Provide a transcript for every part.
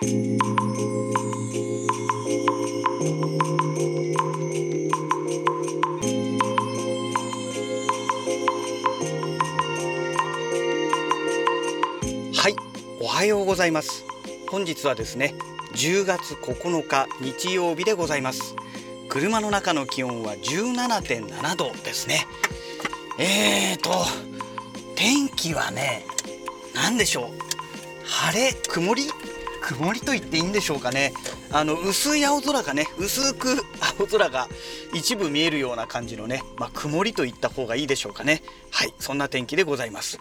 はいおはようございます。本日はですね10月9日日曜日でございます。車の中の気温は17.7度ですね。えーと天気はね何でしょう。晴れ曇り？曇りと言っていいんでしょうかね。あの薄い青空がね薄く青空が一部見えるような感じのね、まあ、曇りと言った方がいいでしょうかね。はいそんな天気でございます。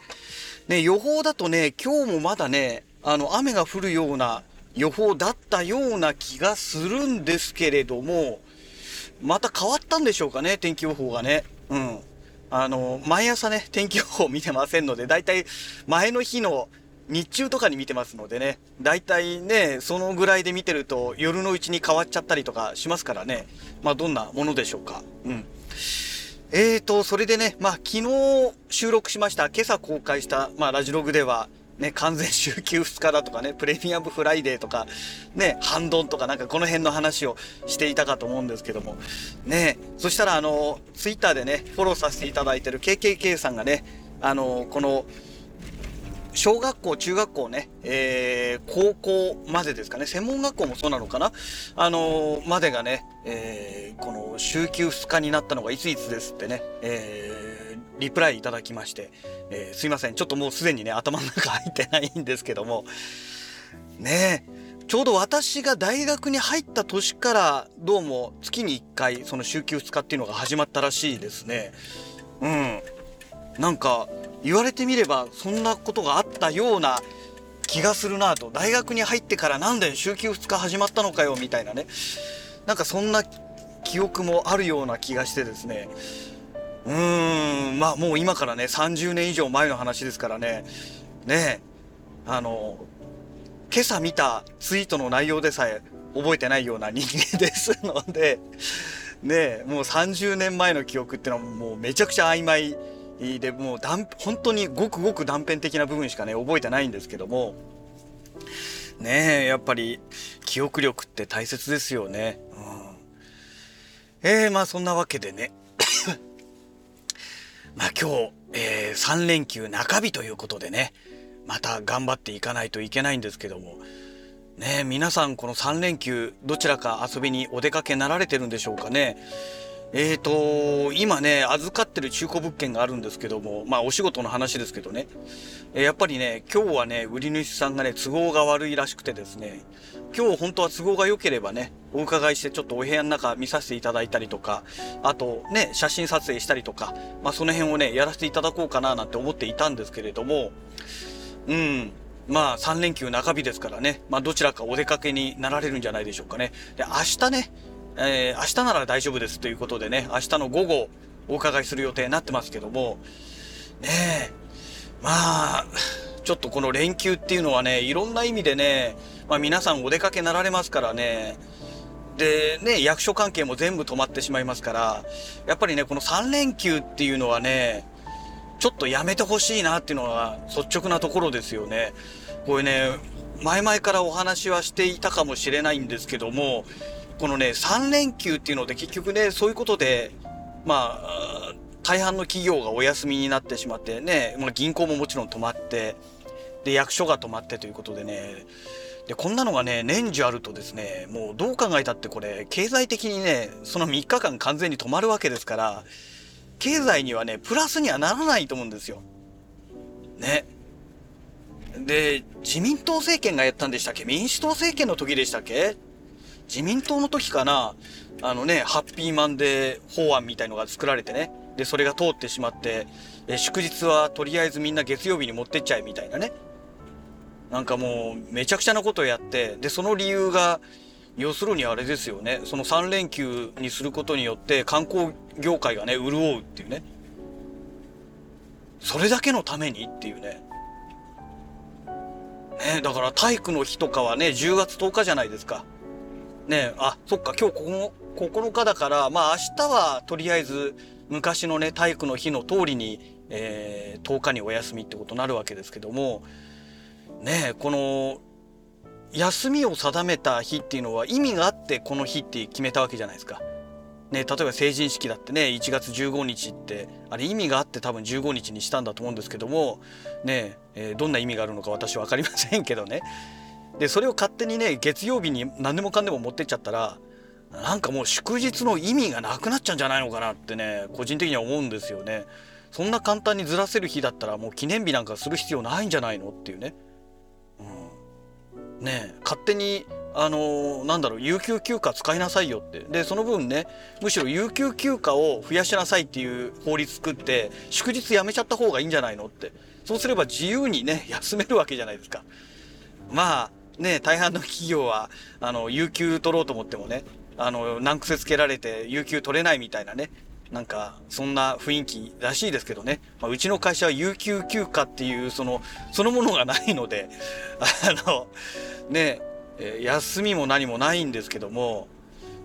ね予報だとね今日もまだねあの雨が降るような予報だったような気がするんですけれどもまた変わったんでしょうかね天気予報がね。うん。あの毎朝ね天気予報見てませんのでだいたい前の日の日中とかに見てますのでね、大体ね、そのぐらいで見てると夜のうちに変わっちゃったりとかしますからね、まあどんなものでしょうか。うん。えーと、それでね、まあ昨日収録しました、今朝公開した、まあラジログでは、ね、完全週休2日だとかね、プレミアムフライデーとか、ね、半ドンとかなんかこの辺の話をしていたかと思うんですけども、ね、そしたらあの、ツイッターでね、フォローさせていただいてる KKK さんがね、あの、この、小学校、中学校ね、えー、高校までですかね、専門学校もそうなのかな、あのー、までがね、えー、この週休2日になったのがいついつですってね、えー、リプライいただきまして、えー、すいません、ちょっともうすでにね、頭の中入ってないんですけども、ねちょうど私が大学に入った年からどうも月に1回その週休2日っていうのが始まったらしいですね。うん。なんか言われてみればそんなことがあったような気がするなと。大学に入ってからなんで週休2日始まったのかよみたいなね。なんかそんな記憶もあるような気がしてですね。うーんまあもう今からね30年以上前の話ですからね。ねあの今朝見たツイートの内容でさえ覚えてないような人間ですので。ねもう30年前の記憶ってのはもうめちゃくちゃ曖昧でもう断本当にごくごく断片的な部分しかね覚えてないんですけども。ねえやっぱり記憶力って大切ですよね。うん、えー、まあそんなわけでね。まあ今日、えー、3連休中日ということでね。また頑張っていかないといけないんですけども。ね皆さんこの3連休どちらか遊びにお出かけなられてるんでしょうかね。えーと、今ね、預かってる中古物件があるんですけども、まあお仕事の話ですけどね、え、やっぱりね、今日はね、売り主さんがね、都合が悪いらしくてですね、今日本当は都合が良ければね、お伺いしてちょっとお部屋の中見させていただいたりとか、あとね、写真撮影したりとか、まあその辺をね、やらせていただこうかななんて思っていたんですけれども、うん、まあ3連休中日ですからね、まあどちらかお出かけになられるんじゃないでしょうかね。で、明日ね、えー、明日なら大丈夫ですということでね、明日の午後お伺いする予定になってますけども、ねえ、まあ、ちょっとこの連休っていうのはね、いろんな意味でね、まあ皆さんお出かけなられますからね、でね、役所関係も全部止まってしまいますから、やっぱりね、この3連休っていうのはね、ちょっとやめてほしいなっていうのは率直なところですよね。これね、前々からお話はしていたかもしれないんですけども、このね、3連休っていうので結局ね、そういうことで、まあ、大半の企業がお休みになってしまってね、まあ、銀行ももちろん止まって、で、役所が止まってということでね、で、こんなのがね、年中あるとですね、もうどう考えたってこれ、経済的にね、その3日間完全に止まるわけですから、経済にはね、プラスにはならないと思うんですよ。ね。で、自民党政権がやったんでしたっけ？民主党政権の時でしたっけ？自民党の時かな、あのね、ハッピーマンデー法案みたいのが作られてね、で、それが通ってしまって、え祝日はとりあえずみんな月曜日に持ってっちゃえみたいなね。なんかもう、めちゃくちゃなことをやって、で、その理由が、要するにあれですよね、その3連休にすることによって観光業界がね、潤うっていうね。それだけのためにっていうね。ね、だから体育の日とかはね、10月10日じゃないですか。ねあ、そっか、今日ここ9日だから、まあ明日はとりあえず昔のね、体育の日の通りに、えー、10日にお休みってことになるわけですけども、ねこの、休みを定めた日っていうのは意味があってこの日って決めたわけじゃないですか。ね、例えば成人式だってね1月15日ってあれ意味があって多分15日にしたんだと思うんですけどもね、えー、どんな意味があるのか私分かりませんけどねでそれを勝手にね月曜日に何でもかんでも持ってっちゃったらなんかもう祝日の意味がなくなっちゃうんじゃないのかなってね個人的には思うんですよね。そんな簡単にずらせる日だったらもう記念日なんかする必要ないんじゃないのっていうね。うん、ね勝手にあのー、なんだろう有給休暇使いなさいよってでその分ねむしろ有給休暇を増やしなさいっていう法律作って祝日やめちゃった方がいいんじゃないのってそうすれば自由にね休めるわけじゃないですか。まあね大半の企業はあの有給取ろうと思ってもねあの難癖つけられて有給取れないみたいなねなんかそんな雰囲気らしいですけどね、まあ、うちの会社は有給休暇っていうそのそのものがないので あのね休みも何もないんですけども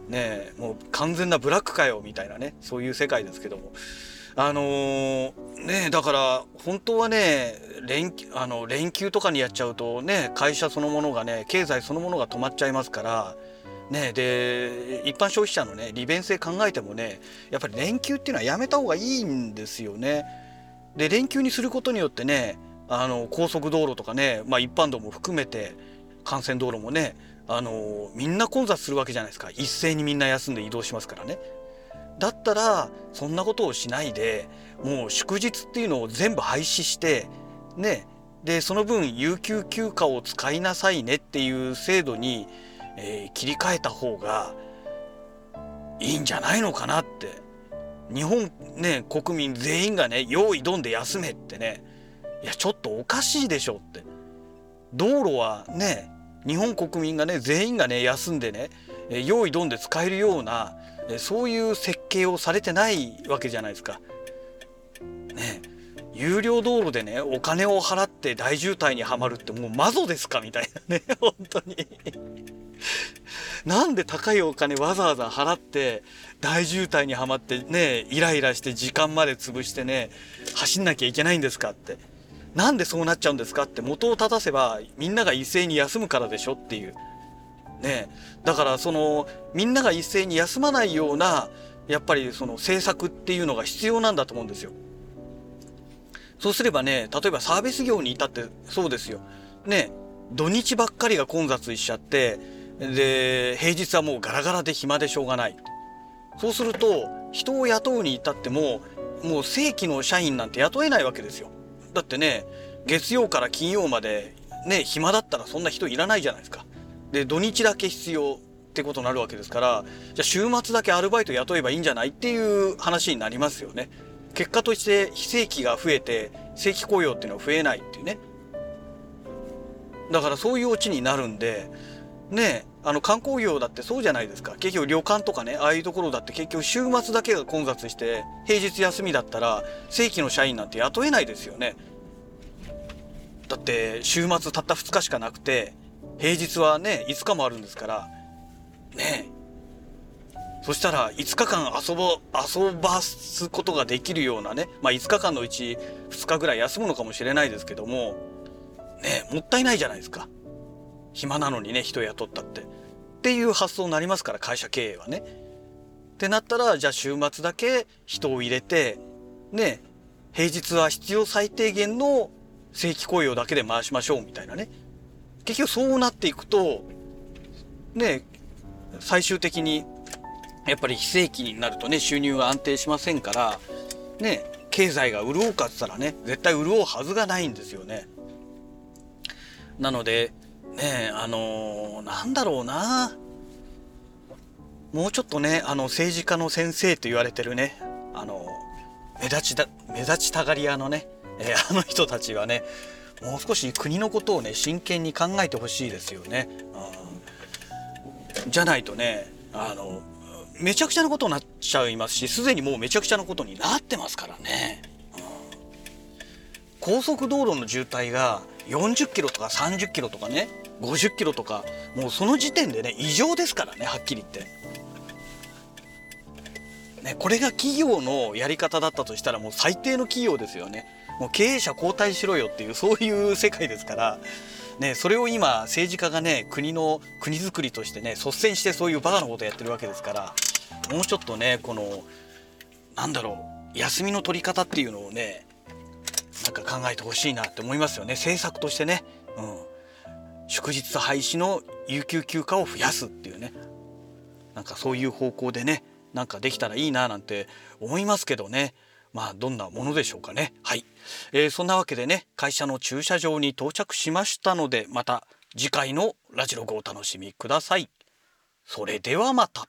ねもう完全なブラックかよみたいなねそういう世界ですけども。あのー、ねだから本当はね連あの連休とかにやっちゃうとね会社そのものがね経済そのものが止まっちゃいますからね、で一般消費者のね利便性考えてもねやっぱり連休っていうのはやめた方がいいんですよね。で連休にすることによってねあの高速道路とかね、まあ、一般道も含めて幹線道路もねあのみんな混雑するわけじゃないですか一斉にみんな休んで移動しますからね。だったらそんなことをしないでもう祝日っていうのを全部廃止してねでその分有給休暇を使いなさいねっていう制度にえー、切り替えた方がいいんじゃないのかなって。日本ね国民全員がね用意どんで休めってね。いやちょっとおかしいでしょって。道路はね日本国民がね全員がね休んでね用意どんで使えるようなそういう設計をされてないわけじゃないですか。ね有料道路でねお金を払って大渋滞にはまるってもうマゾですか？みたいなね 本当に。なんで高いお金わざわざ払って大渋滞にはまってねイライラして時間まで潰してね走んなきゃいけないんですかって。なんでそうなっちゃうんですかって元を正せばみんなが一斉に休むからでしょっていう。ねだからそのみんなが一斉に休まないようなやっぱりその政策っていうのが必要なんだと思うんですよ。そうすればね例えばサービス業に至ってそうですよ。ね土日ばっかりが混雑しちゃってで平日はもうガラガラで暇でしょうがないそうすると人を雇うに至ってももう正規の社員なんて雇えないわけですよだってね月曜から金曜までね暇だったらそんな人いらないじゃないですかで土日だけ必要ってことになるわけですからじゃあ週末だけアルバイト雇えばいいんじゃないっていう話になりますよね。結果として非正規が増えて正規雇用っていうのは増えないっていうね。だからそういうオチになるんでねあの観光業だってそうじゃないですか。結局旅館とかねああいうところだって結局週末だけが混雑して平日休みだったら正規の社員なんて雇えないですよね。だって週末たった2日しかなくて平日はね5日もあるんですからねそしたら5日間遊ぼ遊ばすことができるようなねまあ5日間のうち2日ぐらい休むのかもしれないですけどもねもったいないじゃないですか。暇なのにね人雇ったって。っていう発想になりますから会社経営はね。ってなったらじゃあ週末だけ人を入れてね平日は必要最低限の正規雇用だけで回しましょうみたいなね。結局そうなっていくとね最終的にやっぱり非正規になるとね収入が安定しませんからね経済が潤うかっつったらね絶対潤うはずがないんですよね。なのでねあのー、なんだろうなもうちょっとねあの政治家の先生と言われてるねあの目立ちだ目立ちたがり屋のね、えー、あの人たちはねもう少し国のことをね真剣に考えてほしいですよね。うんじゃないとねあのめちゃくちゃなことになっちゃいますしすでにもうめちゃくちゃなことになってますからね。うん高速道路の渋滞が40キロとか30キロとかね50キロとかもうその時点でね異常ですからねはっきり言って。ね、これが企業のやり方だったとしたらもう最低の企業ですよね。もう経営者交代しろよっていう そういう世界ですからね、それを今政治家がね国の国づくりとしてね率先してそういうバカなことやってるわけですからもうちょっとねこのなんだろう休みの取り方っていうのをねなんか考えてほしいなって思いますよね。政策としてね、うん、祝日廃止の有給休暇を増やすっていうね。なんかそういう方向でねなんかできたらいいななんて思いますけどね。まあどんなものでしょうかね。はい、えー、そんなわけでね会社の駐車場に到着しましたのでまた次回のラジログをお楽しみください。それではまた。